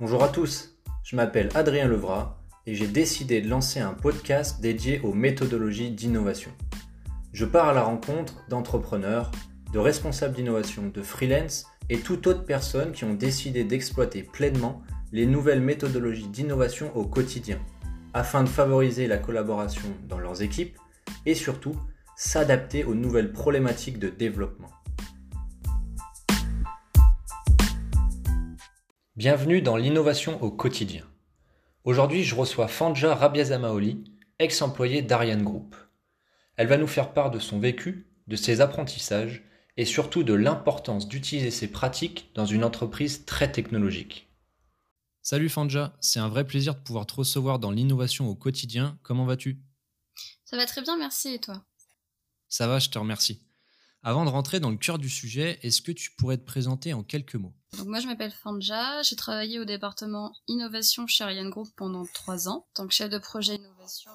Bonjour à tous, je m'appelle Adrien Levrat et j'ai décidé de lancer un podcast dédié aux méthodologies d'innovation. Je pars à la rencontre d'entrepreneurs, de responsables d'innovation, de freelance et toute autre personne qui ont décidé d'exploiter pleinement les nouvelles méthodologies d'innovation au quotidien, afin de favoriser la collaboration dans leurs équipes et surtout s'adapter aux nouvelles problématiques de développement. Bienvenue dans l'innovation au quotidien. Aujourd'hui, je reçois Fanja Rabiazamaoli, ex-employée d'Ariane Group. Elle va nous faire part de son vécu, de ses apprentissages et surtout de l'importance d'utiliser ces pratiques dans une entreprise très technologique. Salut Fanja, c'est un vrai plaisir de pouvoir te recevoir dans l'innovation au quotidien. Comment vas-tu? Ça va très bien, merci et toi? Ça va, je te remercie. Avant de rentrer dans le cœur du sujet, est-ce que tu pourrais te présenter en quelques mots? Donc moi je m'appelle Fanja, j'ai travaillé au département innovation chez Ariane Group pendant trois ans, en tant que chef de projet innovation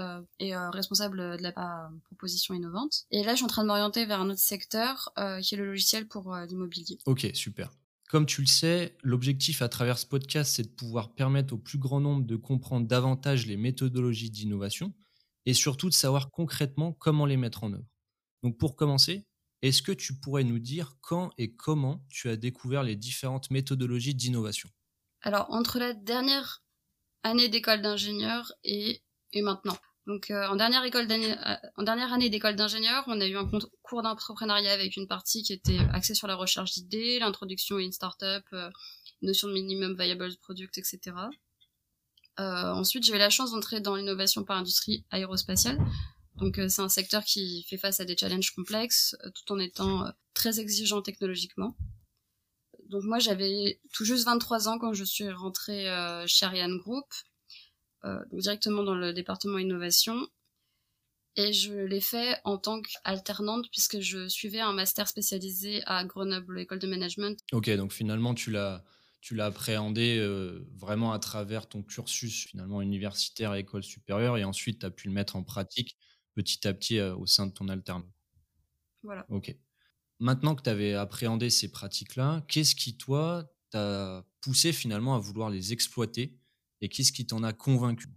euh, et euh, responsable de la euh, proposition innovante. Et là je suis en train de m'orienter vers un autre secteur qui est le logiciel pour l'immobilier. Ok, super. Comme tu le sais, l'objectif à travers ce podcast, c'est de pouvoir permettre au plus grand nombre de comprendre davantage les méthodologies d'innovation et surtout de savoir concrètement comment les mettre en œuvre. Donc pour commencer, est-ce que tu pourrais nous dire quand et comment tu as découvert les différentes méthodologies d'innovation? Alors entre la dernière année d'école d'ingénieur et, maintenant. Donc euh, euh, en dernière année d'école d'ingénieur, on a eu un cours d'entrepreneuriat avec une partie qui était axée sur la recherche d'idées, l'introduction à une startup, euh, notion de minimum viable product, etc. Euh, ensuite, j'ai eu la chance d'entrer dans l'innovation par industrie aérospatiale. Donc c'est un secteur qui fait face à des challenges complexes, tout en étant très exigeant technologiquement. Donc moi, j'avais tout juste 23 ans quand je suis rentrée chez Ariane Group euh, directement dans le département innovation. Et je l'ai fait en tant qu'alternante puisque je suivais un master spécialisé à Grenoble École de Management. Ok, donc finalement tu l'as tu l'as appréhendé euh, vraiment à travers ton cursus finalement universitaire à école supérieure et ensuite tu as pu le mettre en pratique petit à petit euh, au sein de ton alternance. Voilà. Ok. Maintenant que tu avais appréhendé ces pratiques-là, qu'est-ce qui, toi, t'a poussé finalement à vouloir les exploiter et qu'est-ce qui t'en a convaincu?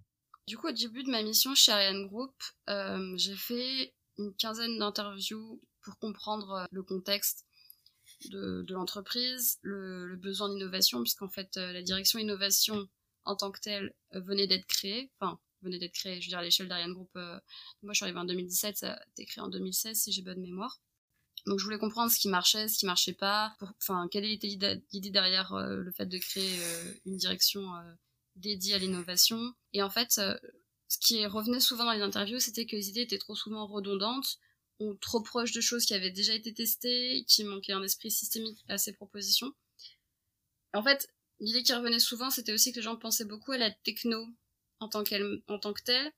Du coup, au début de ma mission chez Ariane Group, euh, j'ai fait une quinzaine d'interviews pour comprendre euh, le contexte de, de l'entreprise, le, le, besoin d'innovation, puisqu'en fait, la direction innovation en tant que telle venait d'être créée, enfin, venait d'être créée, je veux dire, à l'échelle d'Ariane Group. Euh, moi, je suis arrivée en 2017, ça a été créé en 2016, si j'ai bonne mémoire. Donc je voulais comprendre ce qui marchait, ce qui marchait pas, pour, enfin quelle était l'idée derrière euh, le fait de créer euh, une direction euh, dédiée à l'innovation. Et en fait, ce qui revenait souvent dans les interviews, c'était que les idées étaient trop souvent redondantes ou trop proches de choses qui avaient déjà été testées, qui manquait un esprit systémique à ces propositions. En fait, l'idée qui revenait souvent, c'était aussi que les gens pensaient beaucoup à la techno en tant, qu'elle, en tant que telle,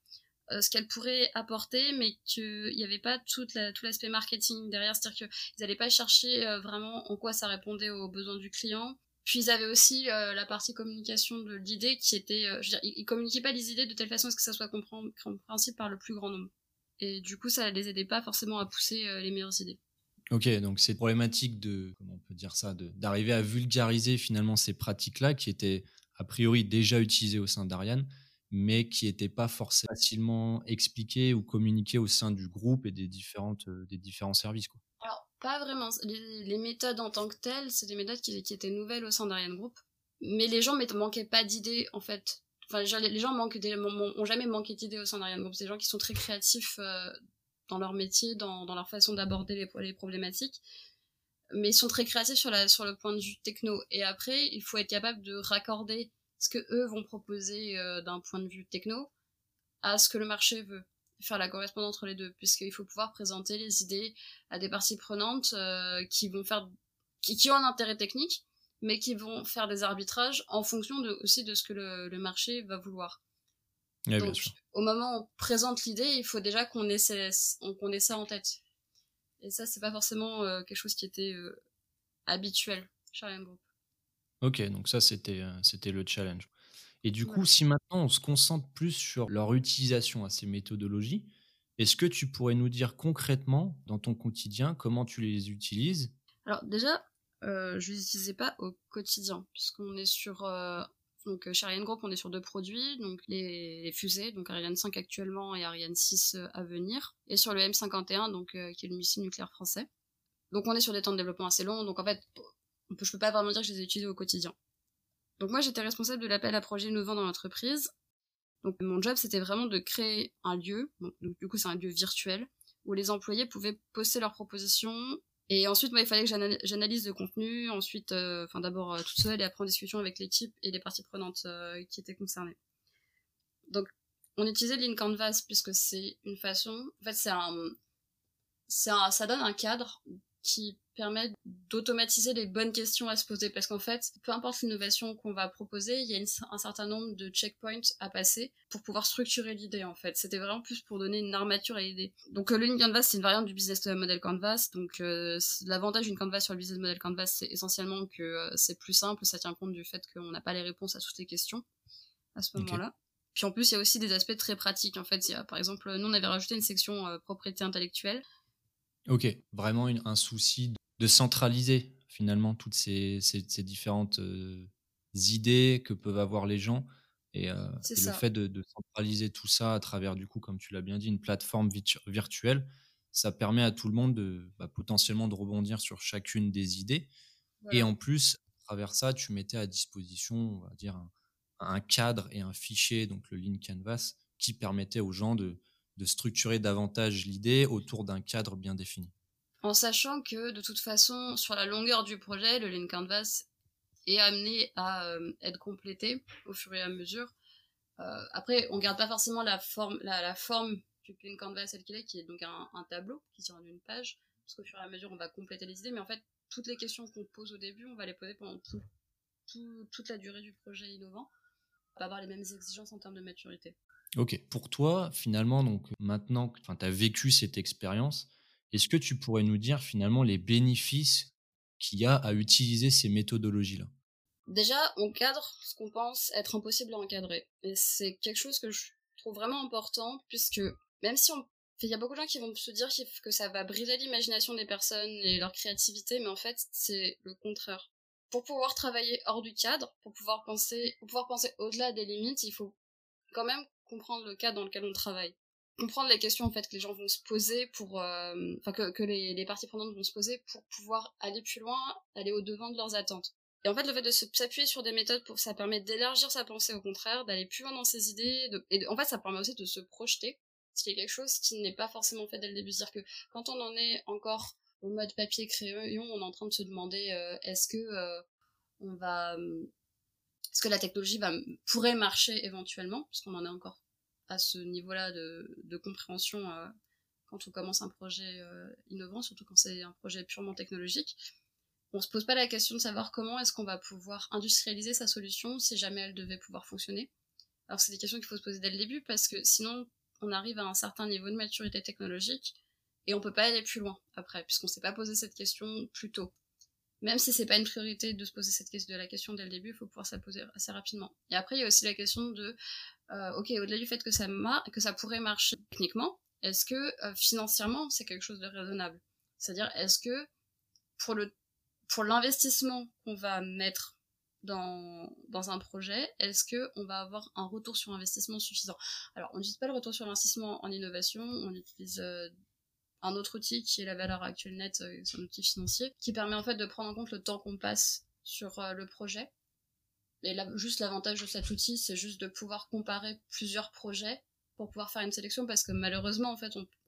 euh, ce qu'elle pourrait apporter, mais qu'il n'y avait pas tout l'aspect marketing derrière, c'est-à-dire qu'ils n'allaient pas chercher euh, vraiment en quoi ça répondait aux besoins du client. Puis ils avaient aussi euh, la partie communication de l'idée qui était, je veux ils, communiquaient pas les idées de telle façon à ce que ça soit compréhensible par le plus grand nombre. Et du coup, ça les aidait pas forcément à pousser les meilleures idées. Ok, donc c'est problématique de, comment on peut dire ça, d'arriver à vulgariser finalement ces pratiques-là qui étaient a priori déjà utilisées au sein d'Ariane, mais qui n'étaient pas forcément facilement expliquées ou communiquées au sein du groupe et des, différentes, euh, des différents services. Quoi. Alors, pas vraiment. Les, méthodes en tant que telles, c'est des méthodes qui, qui, étaient nouvelles au sein d'Ariane Group. Mais les gens ne manquaient pas d'idées, en fait. Enfin, les gens manquent des, ont jamais manqué d'idées au sein d'Ariane Group. C'est des gens qui sont très créatifs euh, dans leur métier, dans, dans leur façon d'aborder les, les, problématiques. Mais ils sont très créatifs sur, la, sur le point de vue techno. Et après, il faut être capable de raccorder ce que eux vont proposer euh, d'un point de vue techno à ce que le marché veut. Faire la correspondance entre les deux puisqu'il faut pouvoir présenter les idées à des parties prenantes euh, qui vont faire qui, qui, ont un intérêt technique mais qui vont faire des arbitrages en fonction de, aussi de ce que le, le marché va vouloir. Ouais, donc au moment où on présente l'idée il faut déjà qu'on ait, qu'on ait ça en tête. Et ça c'est pas forcément euh, quelque chose qui était habituel chez Group Ok, donc ça c'était euh, c'était le challenge. Et du coup, si maintenant on se concentre plus sur leur utilisation à ces méthodologies, est-ce que tu pourrais nous dire concrètement dans ton quotidien comment tu les utilises? Alors déjà, euh, je les utilisais pas au quotidien, puisqu'on est sur donc chez Ariane Group, on est sur deux produits, donc les, fusées, donc Ariane 5 actuellement et Ariane 6 à venir, et sur le M51, donc qui est le missile nucléaire français. Donc on est sur des temps de développement assez longs, donc en fait, je peux pas vraiment dire que je les ai utilisés au quotidien. Donc moi j'étais responsable de l'appel à projets innovants dans l'entreprise. Donc mon job c'était vraiment de créer un lieu, donc, du coup c'est un lieu virtuel, où les employés pouvaient poster leurs propositions. Et ensuite, moi, il fallait que j'analyse le contenu. Ensuite, euh, enfin d'abord euh, toute seule et après en discussion avec l'équipe et les parties prenantes euh, qui étaient concernées. Donc, on utilisait Lean Canvas puisque c'est une façon. En fait, c'est un, un, ça donne un cadre qui permet d'automatiser les bonnes questions à se poser parce qu'en fait, peu importe l'innovation qu'on va proposer, il y a un certain nombre de checkpoints à passer pour pouvoir structurer l'idée en fait. C'était vraiment plus pour donner une armature à l'idée. Donc euh, le Lean Canvas, c'est une variante du business model Canvas. Donc euh, l'avantage d'une Canvas sur le business model Canvas, c'est essentiellement que euh, c'est plus simple, ça tient compte du fait qu'on n'a pas les réponses à toutes les questions à ce moment-là. Puis en plus, il y a aussi des aspects très pratiques. En fait, il y a, par exemple, nous, on avait rajouté une section propriété intellectuelle Ok, vraiment un souci de centraliser finalement toutes ces, différentes euh, idées que peuvent avoir les gens. Et, euh, le fait de, centraliser tout ça à travers, du coup, comme tu l'as bien dit, une plateforme virtuelle, ça permet à tout le monde de bah, potentiellement de rebondir sur chacune des idées. Et en plus, à travers ça, tu mettais à disposition, on va dire, un, un cadre et un fichier, donc le Lean Canvas, qui permettait aux gens de, de structurer davantage l'idée autour d'un cadre bien défini. En sachant que de toute façon, sur la longueur du projet, le Lean Canvas est amené à euh, être complété au fur et à mesure. Euh, après, on garde pas forcément la forme, du Lean Canvas tel qu'il est, qui est donc un, tableau qui tient en une page, parce qu'au fur et à mesure, on va compléter les idées. Mais en fait, toutes les questions qu'on pose au début, on va les poser pendant toute la durée du projet innovant. On va avoir les mêmes exigences en termes de maturité. Ok. Pour toi, finalement, donc maintenant que tu as vécu cette expérience, est-ce que tu pourrais nous dire finalement les bénéfices qu'il y a à utiliser ces méthodologies-là? Déjà, on cadre ce qu'on pense être impossible à encadrer. Et c'est quelque chose que je trouve vraiment important, puisque même si on... Il y a beaucoup de gens qui vont se dire que ça va briser l'imagination des personnes et leur créativité, mais en fait, c'est le contraire. Pour pouvoir travailler hors du cadre, pour pouvoir penser, pour pouvoir penser au-delà des limites, il faut quand même comprendre le cadre dans lequel on travaille comprendre les questions en fait que les gens vont se poser pour euh, que, les, parties prenantes vont se poser pour pouvoir aller plus loin aller au devant de leurs attentes. Et en fait le fait de s'appuyer sur des méthodes pour ça permet d'élargir sa pensée au contraire d'aller plus loin dans ses idées et en fait ça permet aussi de se projeter ce qui est quelque chose qui n'est pas forcément fait dès le début. C'est-à-dire que quand on en est encore au mode papier crayon on est en train de se demander euh, est-ce que euh, on va est-ce que la technologie va pourrait marcher éventuellement puisqu'on en est encore à ce niveau-là de, compréhension euh, quand on commence un projet euh, innovant, surtout quand c'est un projet purement technologique. On se pose pas la question de savoir comment est-ce qu'on va pouvoir industrialiser sa solution si jamais elle devait pouvoir fonctionner. Alors c'est des questions qu'il faut se poser dès le début parce que sinon on arrive à un certain niveau de maturité technologique et on peut pas aller plus loin après puisqu'on s'est pas posé cette question plus tôt. Même si c'est pas une priorité de se poser cette question de la question dès le début, il faut pouvoir se la poser assez rapidement. Et après il y a aussi la question de euh, ok, au-delà du fait que ça, que ça pourrait marcher techniquement, est-ce que euh, financièrement c'est quelque chose de raisonnable? C'est-à-dire, est-ce que pour pour l'investissement qu'on va mettre dans, dans un projet, est-ce que on va avoir un retour sur investissement suffisant? Alors, on n'utilise pas le retour sur investissement en innovation, on utilise euh, un autre outil qui est la valeur actuelle nette, c'est un outil financier, qui permet en fait de prendre en compte le temps qu'on passe sur le projet et là, juste l'avantage de cet outil, c'est juste de pouvoir comparer plusieurs projets pour pouvoir faire une sélection parce que malheureusement,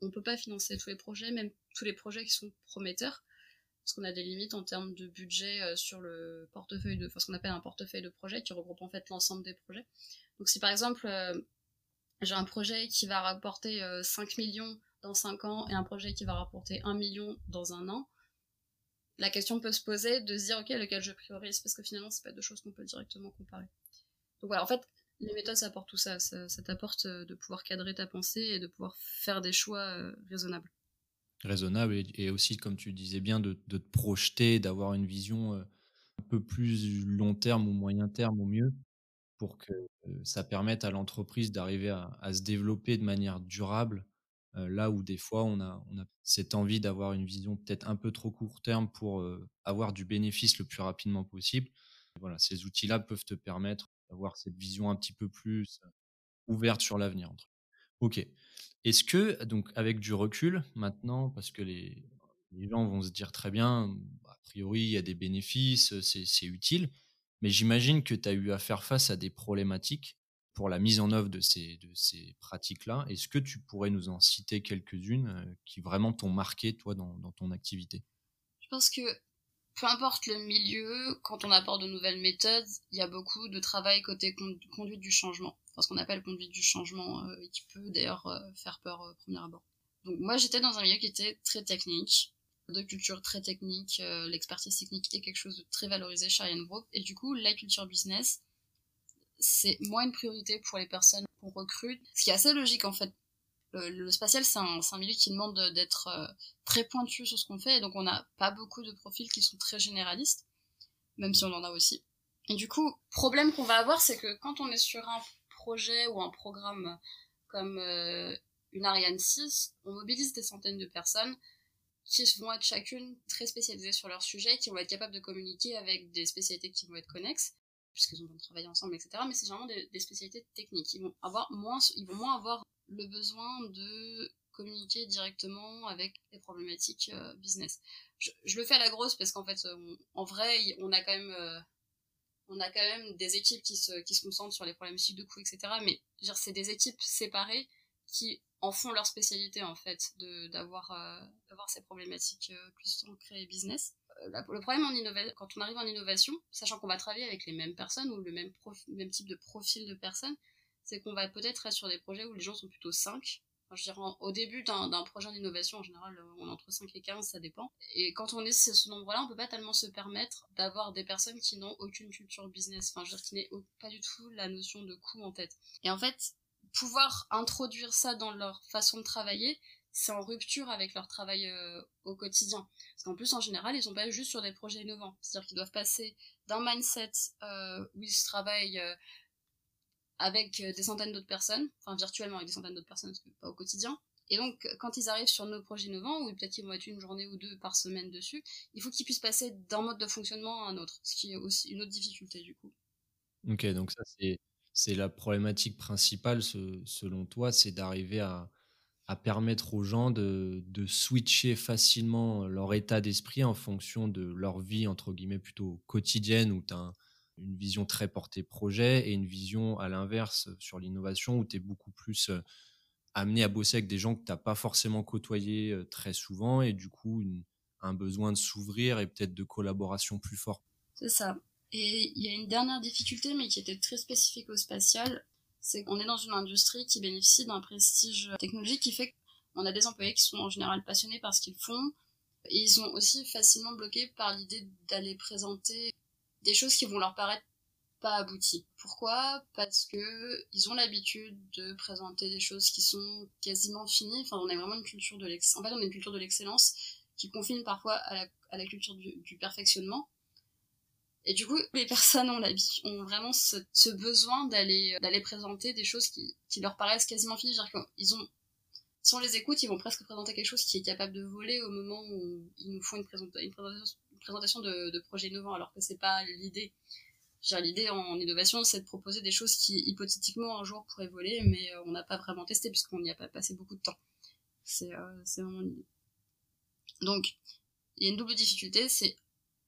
on ne peut pas financer tous les projets, même tous les projets qui sont prometteurs, parce qu'on a des limites en termes de budget euh, sur le portefeuille de, ce qu'on appelle un portefeuille de projet qui regroupe en fait l'ensemble des projets. Donc si par exemple, euh, j'ai un projet qui va rapporter 5 euh, millions dans 5 ans et un projet qui va rapporter 1 million dans un an, la question peut se poser de se dire ok lequel je priorise parce que finalement c'est pas deux choses qu'on peut directement comparer. Donc voilà en fait les méthodes ça apporte tout ça, ça, t'apporte euh, de pouvoir cadrer ta pensée et de pouvoir faire des choix euh, raisonnables. Raisonnables et, aussi comme tu disais bien de, te projeter, d'avoir une vision euh, un peu plus long terme ou moyen terme au mieux pour que ça permette à l'entreprise d'arriver à, se développer de manière durable là où des fois on a, cette envie d'avoir une vision peut-être un peu trop court terme pour avoir du bénéfice le plus rapidement possible. Voilà, ces outils-là peuvent te permettre d'avoir cette vision un petit peu plus ouverte sur l'avenir. Ok. Est-ce que, donc, avec du recul maintenant, parce que les, les gens vont se dire très bien, a priori, il y a des bénéfices, c'est utile, mais j'imagine que tu as eu à faire face à des problématiques pour la mise en œuvre de ces, de ces pratiques-là. Est-ce que tu pourrais nous en citer quelques-unes qui vraiment t'ont marqué, toi, dans, dans ton activité? Je pense que peu importe le milieu, quand on apporte de nouvelles méthodes, il y a beaucoup de travail côté conduite du changement. Ce qu'on appelle conduite du changement, euh, qui peut d'ailleurs euh, faire peur au premier abord. Donc moi j'étais dans un milieu qui était très technique, de culture très technique, euh, l'expertise technique est quelque chose de très valorisé chez Ariane Group, et du coup la culture business, c'est moins une priorité pour les personnes qu'on recrute, ce qui est assez logique en fait. Le, spatial, c'est un, milieu qui demande d'être euh, très pointu sur ce qu'on fait, et donc on n'a pas beaucoup de profils qui sont très généralistes, même si on en a aussi. Et du coup, problème qu'on va avoir, c'est que quand on est sur un projet ou un programme comme euh, une Ariane 6, on mobilise des centaines de personnes qui vont être chacune très spécialisées sur leur sujet, qui vont être capables de communiquer avec des spécialités qui vont être connexes, puisqu'ils ont travailler ensemble, etc. Mais c'est généralement des, spécialités techniques. Ils vont avoir moins, ils vont moins avoir le besoin de communiquer directement avec les problématiques euh, business. Je, le fais à la grosse parce qu'en fait, euh, en vrai, on a quand même, euh, on a quand même des équipes qui se, qui se concentrent sur les problématiques de coûts, etc. Mais c'est des équipes séparées qui en font leur spécialité en fait, d'avoir d'avoir ces problématiques plus ancrées business. Le problème en innovation, quand on arrive en innovation, sachant qu'on va travailler avec les mêmes personnes ou le même, même type de profil de personnes, c'est qu'on va peut-être être sur des projets où les gens sont plutôt 5. Enfin, je dirais, au début d'un projet d'innovation, en général, on est entre 5 et 15, ça dépend. Et quand on est ce nombre-là, on peut pas tellement se permettre d'avoir des personnes qui n'ont aucune culture business, enfin, je veux dire, qui n'aient pas du tout la notion de coût en tête. Et en fait, pouvoir introduire ça dans leur façon de travailler, c'est en rupture avec leur travail euh, au quotidien. Parce qu'en plus, en général, ils sont pas juste sur des projets innovants. C'est-à-dire qu'ils doivent passer d'un mindset euh, où ils travaillent euh, avec des centaines d'autres personnes, enfin virtuellement avec des centaines d'autres personnes, parce que pas au quotidien. Et donc, quand ils arrivent sur nos projets innovants, ou peut-être qu'ils vont être une journée ou deux par semaine dessus, il faut qu'ils puissent passer d'un mode de fonctionnement à un autre, ce qui est aussi une autre difficulté du coup. Ok, donc ça c'est la problématique principale selon toi, c'est d'arriver à, permettre aux gens de, switcher facilement leur état d'esprit en fonction de leur vie, entre guillemets, plutôt quotidienne, où tu as un, une vision très portée projet et une vision à l'inverse sur l'innovation où tu es beaucoup plus euh, amené à bosser avec des gens que tu n'as pas forcément côtoyés euh, très souvent et du coup un besoin de s'ouvrir et peut-être de collaboration plus fort. C'est ça. Et il y a une dernière difficulté mais qui était très spécifique au spatial, c'est qu'on est dans une industrie qui bénéficie d'un prestige technologique qui fait qu'on a des employés qui sont en général passionnés par ce qu'ils font et ils sont aussi facilement bloqués par l'idée d'aller présenter des choses qui vont leur paraître pas abouties. Pourquoi? Parce que ils ont l'habitude de présenter des choses qui sont quasiment finies. Enfin, on vraiment une culture de l'excellence. En fait, on a une culture de l'excellence qui confine parfois à la, culture du, perfectionnement. Et du coup, les personnes ont, ont vraiment ce, besoin d'aller d'aller présenter des choses qui, qui leur paraissent quasiment finies. C'est-à-dire ont si on les écoute, ils vont presque présenter quelque chose qui est capable de voler au moment où ils nous font une, présentation, une présentation de, de projet innovant, alors que c'est pas l'idée. L'idée en innovation, c'est de proposer des choses qui hypothétiquement un jour pourraient voler, mais euh, on n'a pas vraiment testé puisqu'on n'y a pas passé beaucoup de temps. C'est euh, vraiment l'idée. Donc, il y a une double difficulté, c'est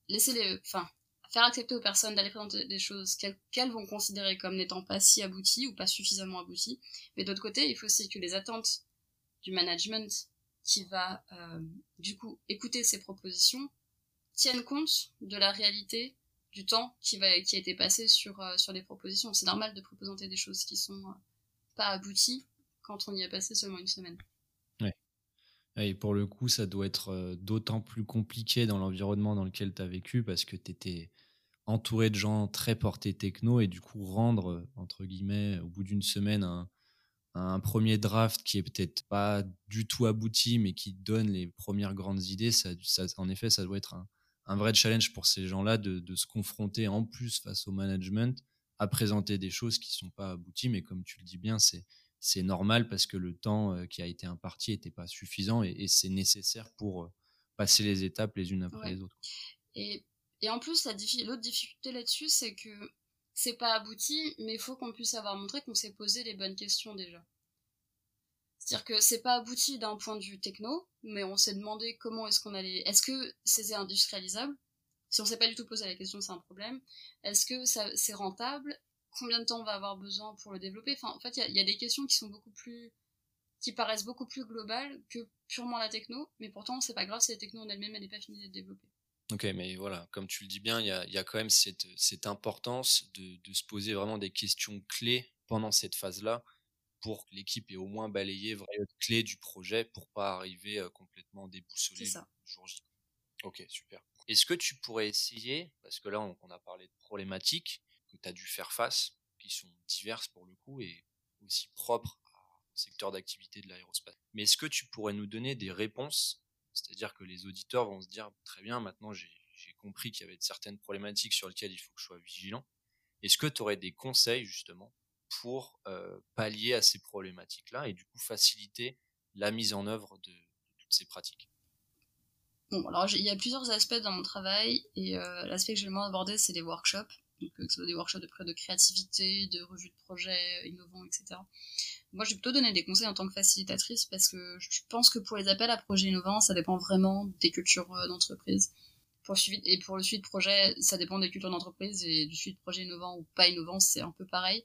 laisser les, enfin, faire accepter aux personnes d'aller présenter des choses qu'elles vont considérer comme n'étant pas si abouties ou pas suffisamment abouties. Mais d'autre côté, il faut aussi que les attentes du management qui va euh, du coup écouter ces propositions tiennent compte de la réalité du temps qui a été passé sur euh, sur les propositions. C'est normal de présenter des choses qui sont euh, pas abouties quand on y a passé seulement une semaine. Et pour le coup, ça doit être d'autant plus compliqué dans l'environnement dans lequel tu as vécu parce que tu étais entouré de gens très portés techno et du coup rendre entre guillemets au bout d'une semaine un, premier draft qui est peut-être pas du tout abouti, mais qui donne les premières grandes idées, ça, en effet, ça doit être un, vrai challenge pour ces gens-là de, se confronter en plus face au management à présenter des choses qui sont pas abouties, mais comme tu le dis bien, c'est c'est normal parce que le temps qui a été imparti n'était pas suffisant et, c'est nécessaire pour passer les étapes les unes après les autres. Et, et, en plus, l'autre difficulté là-dessus, c'est que c'est pas abouti, mais il faut qu'on puisse avoir montré qu'on s'est posé les bonnes questions déjà. C'est-à-dire que c'est pas abouti d'un point de vue techno, mais on s'est demandé comment est-ce qu'on allait. Est-ce que c'est industrialisable? Si on s'est pas du tout posé la question, c'est un problème. Est-ce que c'est rentable? Combien de temps on va avoir besoin pour le développer Enfin, en fait, il y, y, a des questions qui sont beaucoup plus. qui paraissent beaucoup plus globales que purement la techno, mais pourtant, c'est pas grave si la techno en elle-même, elle n'est pas finie d'être développée. Ok, mais voilà, comme tu le dis bien, il y a, y a, quand même cette, cette importance de, de, se poser vraiment des questions clés pendant cette phase-là pour que l'équipe ait au moins balayé vraiment clés du projet pour pas arriver euh, complètement déboussolé le jour J. Ok, super. Est-ce que tu pourrais essayer, parce que là on, on a parlé de problématiques que tu as dû faire face, qui sont diverses pour le coup et aussi propres au secteur d'activité de l'aérospace, mais est-ce que tu pourrais nous donner des réponses? C'est-à-dire que les auditeurs vont se dire très bien, maintenant j'ai compris qu'il y avait certaines problématiques sur lesquelles il faut que je sois vigilant. Est-ce que tu aurais des conseils justement pour euh, pallier à ces problématiques-là et du coup faciliter la mise en œuvre de, toutes ces pratiques? Bon, alors il y a plusieurs aspects dans mon travail et euh, l'aspect que j'ai le moins abordé, c'est les workshops. Donc, que ce soit des workshops de de créativité, de revue de projets innovants, etc. Moi, je vais plutôt donner des conseils en tant que facilitatrice parce que je pense que pour les appels à projets innovants, ça dépend vraiment des cultures euh, d'entreprise. Pour suivi, et pour le suivi de projet, ça dépend des cultures d'entreprise et du suivi de projet innovant ou pas innovant, c'est un peu pareil.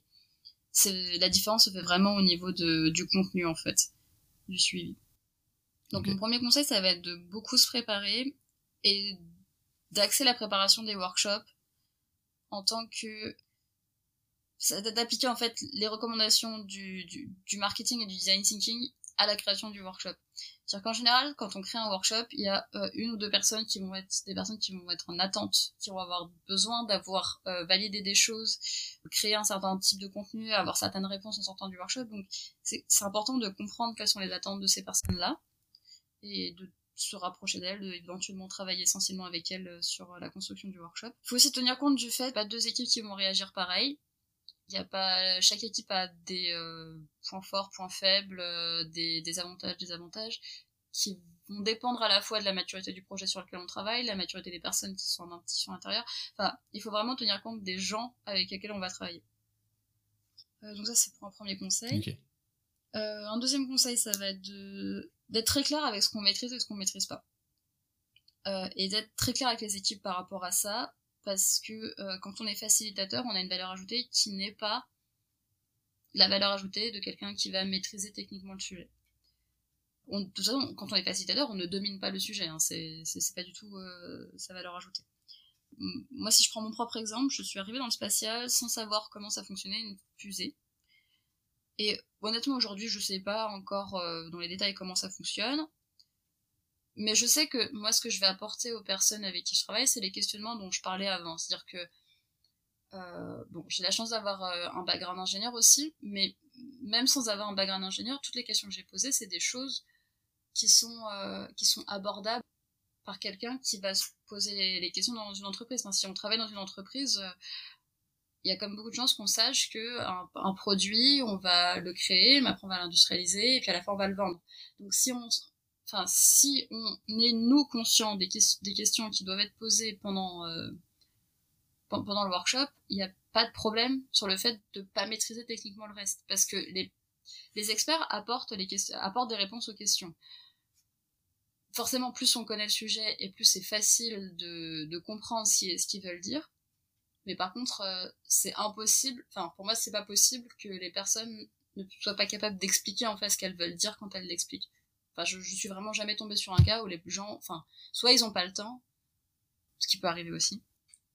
La différence se fait vraiment au niveau de, du contenu, en fait, du suivi. Donc, mon premier conseil, ça va être de beaucoup se préparer et d'axer la préparation des workshops en tant que d'appliquer en fait les recommandations du, du, marketing et du design thinking à la création du workshop. C'est-à-dire qu'en général, quand on crée un workshop, il y a euh, une ou deux personnes qui vont être des personnes qui vont être en attente, qui vont avoir besoin d'avoir euh, validé des choses, créer un certain type de contenu, avoir certaines réponses en sortant du workshop. Donc c'est important de comprendre quelles sont les attentes de ces personnes-là et de se rapprocher d'elles, d'éventuellement travailler essentiellement avec elles euh, sur la construction du workshop. Il faut aussi tenir compte du fait, pas deux équipes qui vont réagir pareil il y a pas chaque équipe a des euh, points forts, points faibles, euh, des, des avantages, des avantages qui vont dépendre à la fois de la maturité du projet sur lequel on travaille, la maturité des personnes qui sont en à l'intérieur. Enfin, il faut vraiment tenir compte des gens avec lesquels on va travailler. Euh, donc ça c'est pour un premier conseil. Un deuxième conseil, ça va être d'être très clair avec ce qu'on maîtrise et ce qu'on maîtrise pas. et d'être très clair avec les équipes par rapport à ça, parce que euh, quand on est facilitateur, on a une valeur ajoutée qui n'est pas la valeur ajoutée de quelqu'un qui va maîtriser techniquement le sujet. De toute façon, quand on est facilitateur, on ne domine pas le sujet, hein, c'est pas du tout euh, sa valeur ajoutée. Moi, si je prends mon propre exemple, je suis arrivée dans le spatial sans savoir comment ça fonctionnait une fusée. Honnêtement, aujourd'hui, je sais pas encore euh, dans les détails comment ça fonctionne. Mais je sais que moi, ce que je vais apporter aux personnes avec qui je travaille, c'est les questionnements dont je parlais avant. C'est-à-dire que, euh, bon, j'ai la chance d'avoir euh, un background ingénieur aussi, mais même sans avoir un background ingénieur, toutes les questions que j'ai posées, c'est des choses qui sont, qui sont abordables par quelqu'un qui va se poser les, questions dans une entreprise. Si on travaille dans une entreprise, il y a comme beaucoup de chances qu'on sache que un, produit, on va le créer, mais après on va l'industrialiser, et puis à la fin on va le vendre. Donc si on, enfin, si on est nous conscients des, des questions qui doivent être posées pendant euh, pendant le workshop, il n'y a pas de problème sur le fait de pas maîtriser techniquement le reste, parce que les les experts apportent les apportent des réponses aux questions. Forcément, plus on connaît le sujet et plus c'est facile de, de comprendre ce qu'ils veulent dire. Mais par contre, euh, c'est impossible, enfin pour moi c'est pas possible que les personnes ne soient pas capables d'expliquer en fait ce qu'elles veulent dire quand elles l'expliquent. Enfin, je, je suis vraiment jamais tombée sur un cas où les gens, enfin, soit ils ont pas le temps, ce qui peut arriver aussi,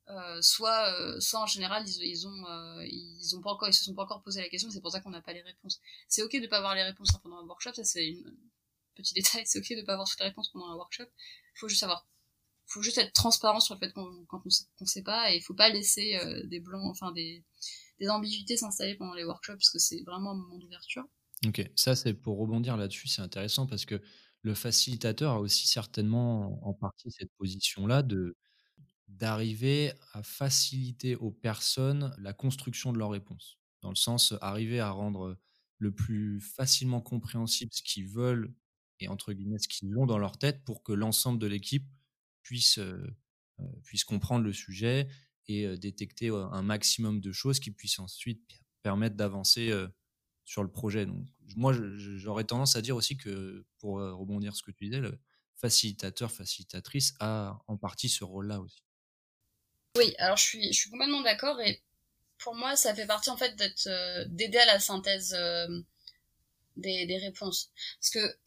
euh, soit, euh, soit en général ils, ils ont, ils ont pas encore, ils se sont pas encore posé la question, c'est pour ça qu'on n'a pas les réponses. C'est ok de pas avoir les réponses pendant un workshop, ça c'est une petit détail, c'est ok de pas avoir toutes les réponses pendant un workshop. Il faut juste savoir, faut juste être transparent sur le fait qu'on quand on, sait pas et il faut pas laisser euh, des blancs, enfin des, des ambiguïtés s'installer pendant les workshops parce que c'est vraiment un moment d'ouverture. Ok, ça c'est pour rebondir là-dessus, c'est intéressant parce que le facilitateur a aussi certainement en partie cette position-là de d'arriver à faciliter aux personnes la construction de leurs réponses. Dans le sens, arriver à rendre le plus facilement compréhensible ce qu'ils veulent et entre guillemets ce qu'ils ont dans leur tête pour que l'ensemble de l'équipe puisse, puisse comprendre le sujet et détecter un maximum de choses qui puissent ensuite permettre d'avancer sur le projet. Donc, moi, j'aurais tendance à dire aussi que, pour rebondir sur ce que tu disais, le facilitateur, facilitatrice a en partie ce rôle-là aussi. Oui, alors je suis, je suis complètement d'accord et pour moi, ça fait partie en fait d'être d'aider à la synthèse des, des, réponses. Parce que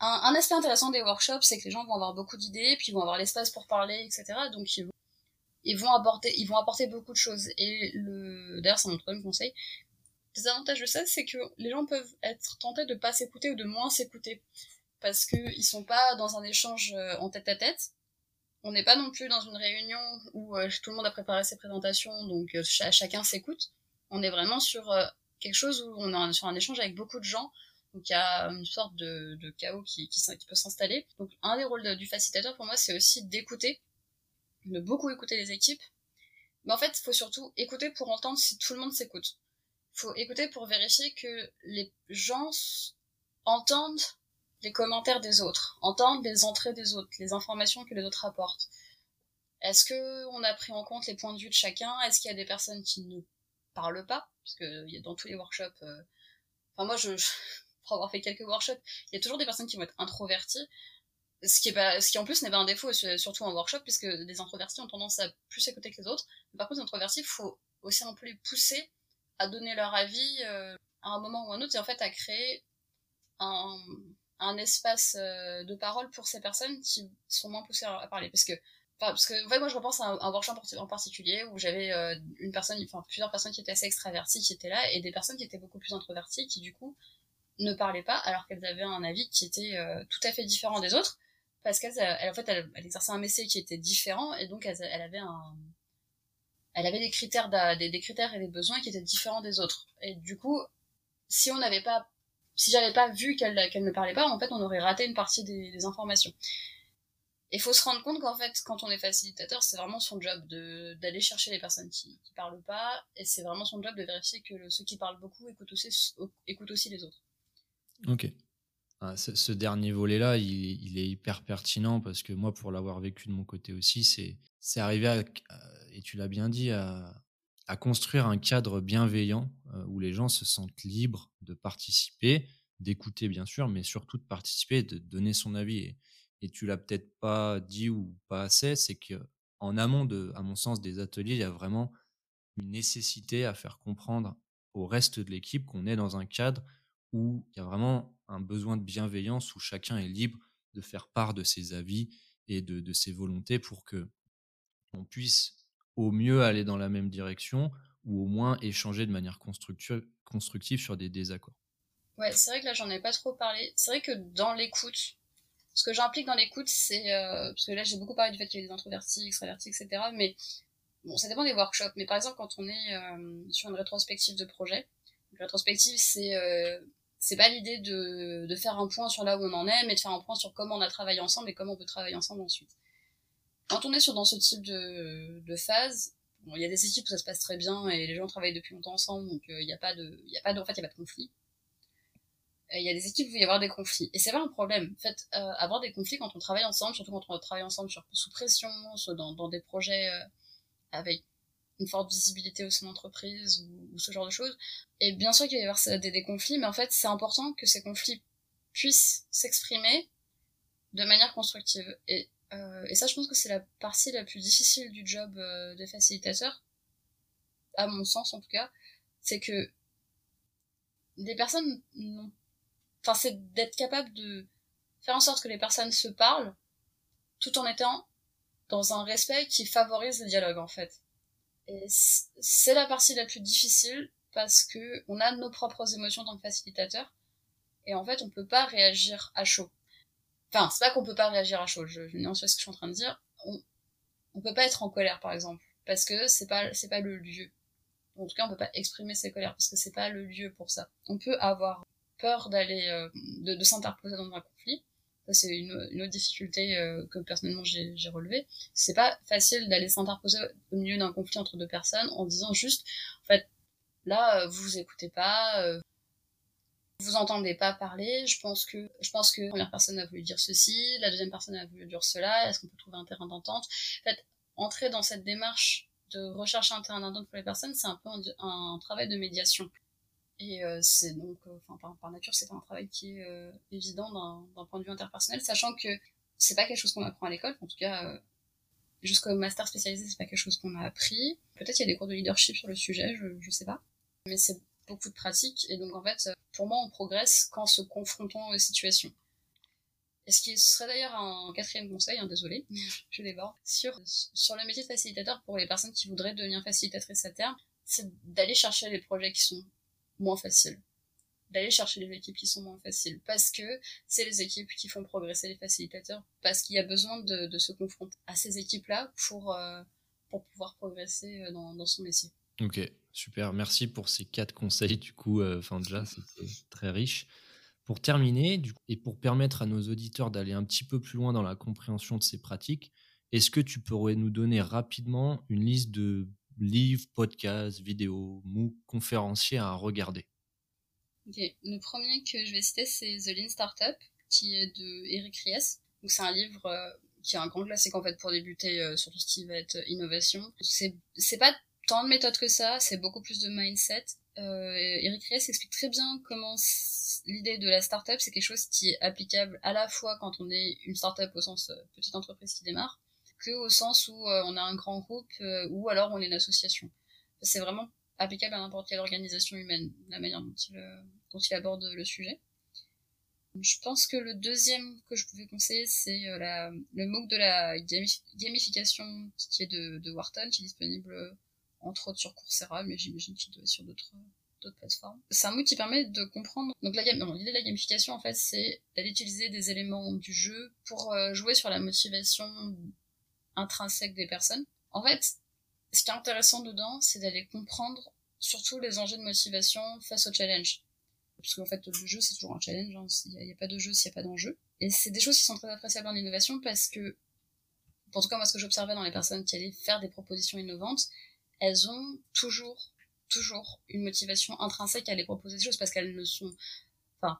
un, un, aspect intéressant des workshops, c'est que les gens vont avoir beaucoup d'idées, puis ils vont avoir l'espace pour parler, etc. Donc ils vont ils vont apporter, ils vont apporter beaucoup de choses. Et le, d'ailleurs, c'est mon troisième conseil. Les avantages de ça, c'est que les gens peuvent être tentés de pas s'écouter ou de moins s'écouter. Parce que ils sont pas dans un échange euh, en tête à tête. On n'est pas non plus dans une réunion où euh, tout le monde a préparé ses présentations, donc euh, chacun s'écoute. On est vraiment sur quelque chose où on est sur un échange avec beaucoup de gens. Donc il y a une sorte de, chaos qui peut s'installer. Donc un des rôles du facilitateur pour moi, c'est aussi d'écouter de beaucoup écouter les équipes. Mais en fait, il faut surtout écouter pour entendre si tout le monde s'écoute. Il faut écouter pour vérifier que les gens entendent les commentaires des autres, entendent les entrées des autres, les informations que les autres apportent. Est-ce que on a pris en compte les points de vue de chacun? Est-ce qu'il y a des personnes qui ne parlent pas? Parce que dans tous les workshops, euh, enfin moi, je, pour avoir fait quelques workshops, il y a toujours des personnes qui vont être introverties ce qui en plus n'est pas un défaut surtout en workshop puisque les introvertis ont tendance à plus écouter que les autres. Par contre les introvertis faut aussi un peu les pousser à donner leur avis euh, à un moment ou un autre et en fait à créer un, espace euh, de parole pour ces personnes qui sont moins poussées à, parler. Parce que enfin, parce que en fait, moi je repense à un, workshop en particulier où j'avais euh, une personne enfin plusieurs personnes qui étaient assez extraverties qui étaient là et des personnes qui étaient beaucoup plus introverties qui du coup ne parlaient pas alors qu'elles avaient un avis qui était tout à fait différent des autres parce qu'elle en fait elle, exerçait un métier qui était différent et donc elle, avait un elle avait des critères des, critères et des besoins qui étaient différents des autres. Et du coup si on n'avait pas si j'avais pas vu qu'elle ne parlait pas en fait on aurait raté une partie des, informations. Il faut se rendre compte qu'en fait quand on est facilitateur c'est vraiment son job d'aller chercher les personnes qui qui parlent pas et c'est vraiment son job de vérifier que ceux qui parlent beaucoup écoutent aussi écoutent aussi les autres ok ah, ce, dernier volet-là, il, est hyper pertinent parce que moi, pour l'avoir vécu de mon côté aussi, c'est arrivé, à, et tu l'as bien dit, à, construire un cadre bienveillant euh, où les gens se sentent libres de participer, d'écouter bien sûr, mais surtout de participer, de donner son avis. Et, et tu l'as peut-être pas dit ou pas assez, c'est que en amont de, à mon sens, des ateliers, il y a vraiment une nécessité à faire comprendre au reste de l'équipe qu'on est dans un cadre où il y a vraiment un besoin de bienveillance où chacun est libre de faire part de ses avis et de, ses volontés pour que on puisse au mieux aller dans la même direction ou au moins échanger de manière constructive, sur des désaccords. Ouais, c'est vrai que là j'en ai pas trop parlé. C'est vrai que dans l'écoute, ce que j'implique dans l'écoute, c'est euh, parce que là j'ai beaucoup parlé du fait qu'il y a des introvertis, extravertis, etc. Mais bon, ça dépend des workshops. Mais par exemple, quand on est euh, sur une rétrospective de projet, une rétrospective, c'est euh, c'est pas l'idée de, de faire un point sur là où on en est, mais de faire un point sur comment on a travaillé ensemble et comment on peut travailler ensemble ensuite. Quand on est sur dans ce type de, de phase, il y a des équipes où ça se passe très bien et les gens travaillent depuis longtemps ensemble, donc euh, il n'y a pas de, y a pas de, en fait, il y a pas de conflit. Il y a des équipes où il va y avoir des conflits. Et c'est pas un problème. En fait, euh, avoir des conflits quand on travaille ensemble, surtout quand on travaille ensemble sur, sous pression, dans, dans des projets euh, avec une forte visibilité au sein de l'entreprise ou, ce genre de choses. Et bien sûr qu'il va y avoir des, conflits, mais en fait, c'est important que ces conflits puissent s'exprimer de manière constructive. Et, euh, et ça, je pense que c'est la partie la plus difficile du job euh, des facilitateurs, à mon sens en tout cas, c'est que les personnes n'ont... Enfin, c'est d'être capable de faire en sorte que les personnes se parlent tout en étant dans un respect qui favorise le dialogue en fait c'est la partie la plus difficile parce que on a nos propres émotions en tant que facilitateur et en fait on peut pas réagir à chaud. Enfin, c'est pas qu'on peut pas réagir à chaud, je, je nuance ce que je suis en train de dire. On, on peut pas être en colère par exemple parce que c'est pas c'est pas le lieu. En tout cas, on peut pas exprimer ses colères parce que c'est pas le lieu pour ça. On peut avoir peur d'aller euh, de, de s'interposer dans un conflit c'est une, autre difficulté euh, que personnellement j'ai relevé. C'est pas facile d'aller s'interposer au milieu d'un conflit entre deux personnes en disant juste, en fait, là, euh, vous vous écoutez pas, euh, vous entendez pas parler, je pense que je pense que la première personne a voulu dire ceci, la deuxième personne a voulu dire cela, est-ce qu'on peut trouver un terrain d'entente? En fait, entrer dans cette démarche de rechercher un terrain d'entente pour les personnes, c'est un peu un, travail de médiation. Et euh, c'est donc, euh, enfin par, nature, c'est un travail qui est euh, évident d'un point de vue interpersonnel, sachant que c'est pas quelque chose qu'on apprend à l'école, en tout cas jusqu'au master spécialisé, c'est pas quelque chose qu'on a appris. Peut-être il y a des cours de leadership sur le sujet, je, je sais pas. Mais c'est beaucoup de pratique. Et donc, en fait, pour moi, on progresse qu'en se confrontant aux situations. Et ce qui serait d'ailleurs un quatrième conseil, hein, désolé, je déborde, sur, sur le métier de facilitateur pour les personnes qui voudraient devenir facilitatrices à terme, c'est d'aller chercher les projets qui sont moins faciles. D'aller chercher les équipes qui sont moins faciles. Parce que c'est les équipes qui font progresser les facilitateurs. Parce qu'il y a besoin de, de se confronter à ces équipes-là pour, euh, pour pouvoir progresser euh, dans, dans son métier. Ok, super. Merci pour ces quatre conseils. Du coup, euh, enfin déjà, c'était très riche. Pour terminer, du coup, et pour permettre à nos auditeurs d'aller un petit peu plus loin dans la compréhension de ces pratiques, est-ce que tu pourrais nous donner rapidement une liste de livres, podcasts, vidéos, MOOC, conférenciers à regarder Ok, le premier que je vais citer, c'est The Lean Startup, qui est de Eric Ries. Donc c'est un livre euh, qui est un grand classique en fait pour débuter euh, sur tout ce qui va être innovation. C'est c'est pas tant de méthodes que ça, c'est beaucoup plus de mindset. Euh, Eric Ries explique très bien comment l'idée de la startup, c'est quelque chose qui est applicable à la fois quand on est une startup au sens euh, petite entreprise qui démarre, que au sens où euh, on a un grand groupe euh, ou alors on est une association. C'est vraiment applicable à n'importe quelle organisation humaine, la manière dont il, dont il aborde le sujet. Je pense que le deuxième que je pouvais conseiller, c'est le MOOC de la gamification qui est de, de Wharton, qui est disponible entre autres sur Coursera, mais j'imagine qu'il doit être sur d'autres plateformes. C'est un mot qui permet de comprendre. Donc l'idée de la gamification en fait, c'est d'aller utiliser des éléments du jeu pour euh, jouer sur la motivation intrinsèque des personnes. En fait, ce qui est intéressant dedans, c'est d'aller comprendre surtout les enjeux de motivation face au challenge. Parce qu'en fait, le jeu, c'est toujours un challenge. Hein. Il n'y a, a, pas de jeu s'il n'y a pas d'enjeu. Et c'est des choses qui sont très appréciables en innovation parce que, en tout cas, moi, ce que j'observais dans les personnes qui allaient faire des propositions innovantes, elles ont toujours, toujours une motivation intrinsèque à aller proposer des choses parce qu'elles ne sont, enfin,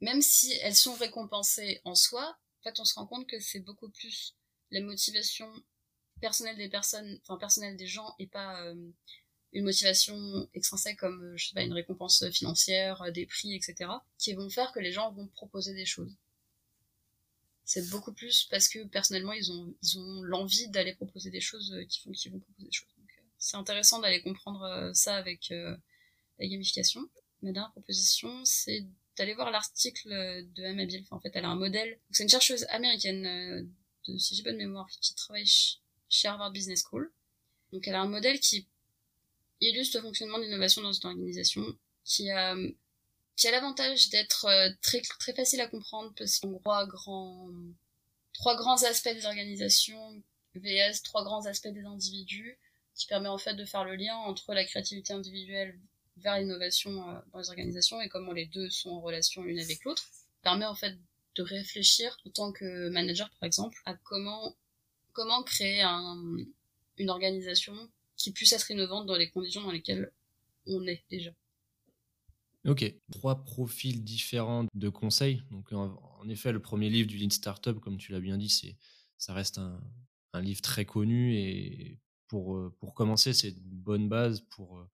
même si elles sont récompensées en soi, en fait, on se rend compte que c'est beaucoup plus la motivation personnelle des personnes, enfin, personnelle des gens et pas euh, une motivation extrinsèque comme, euh, je sais pas, une récompense financière, euh, des prix, etc., qui vont faire que les gens vont proposer des choses c'est beaucoup plus parce que personnellement ils ont ils ont l'envie d'aller proposer des choses qui font qu'ils vont proposer des choses. C'est intéressant d'aller comprendre ça avec la gamification. Ma dernière proposition, c'est d'aller voir l'article de Emma Biel. en fait, elle a un modèle. C'est une chercheuse américaine de si j'ai bonne mémoire qui travaille chez Harvard Business School. Donc elle a un modèle qui illustre le fonctionnement de l'innovation dans une organisation qui a qui a l'avantage d'être euh, très, très facile à comprendre parce qu'on voit grand, trois grands aspects des organisations VS, trois grands aspects des individus, qui permet en fait de faire le lien entre la créativité individuelle vers l'innovation euh, dans les organisations et comment les deux sont en relation l'une avec l'autre. Permet en fait de réfléchir en tant que manager par exemple à comment comment créer un, une organisation qui puisse être innovante dans les conditions dans lesquelles on est déjà. Ok, trois profils différents de conseils. Donc, en, effet, le premier livre du Lean Startup, comme tu l'as bien dit, c'est, ça reste un, un, livre très connu et pour, euh, pour commencer, c'est une bonne base pour euh,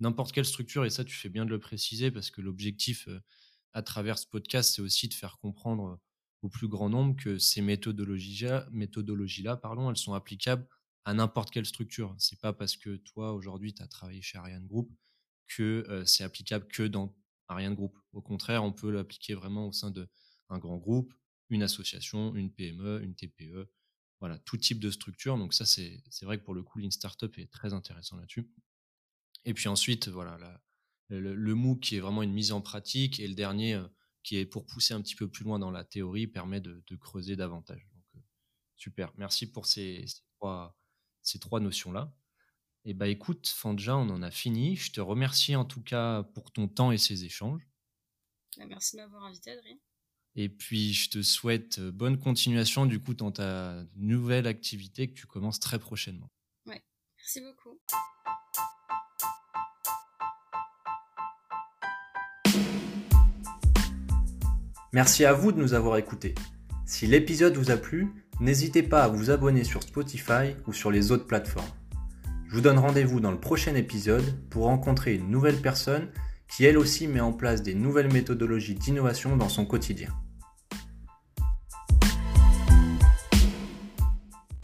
n'importe quelle structure. Et ça, tu fais bien de le préciser parce que l'objectif euh, à travers ce podcast, c'est aussi de faire comprendre au plus grand nombre que ces méthodologies-là, pardon, elles sont applicables à n'importe quelle structure. C'est pas parce que toi, aujourd'hui, tu as travaillé chez Ariane Group que c'est applicable que dans de groupe. Au contraire, on peut l'appliquer vraiment au sein d'un grand groupe, une association, une PME, une TPE, voilà, tout type de structure. Donc ça, c'est vrai que pour le coup, Lean Startup est très intéressant là-dessus. Et puis ensuite, voilà, le, le, MOOC qui est vraiment une mise en pratique et le dernier qui est pour pousser un petit peu plus loin dans la théorie permet de, creuser davantage. Donc, super, merci pour ces, trois, ces trois notions-là. Eh bah écoute, Fanja, on en a fini. Je te remercie en tout cas pour ton temps et ces échanges. Bah, merci de m'avoir invité, Adrien. Et puis, je te souhaite euh, bonne continuation du coup dans ta nouvelle activité que tu commences très prochainement. Ouais, merci beaucoup. Merci à vous de nous avoir écoutés. Si l'épisode vous a plu, n'hésitez pas à vous abonner sur Spotify ou sur les autres plateformes. Je vous donne rendez-vous dans le prochain épisode pour rencontrer une nouvelle personne qui elle aussi met en place des nouvelles méthodologies d'innovation dans son quotidien.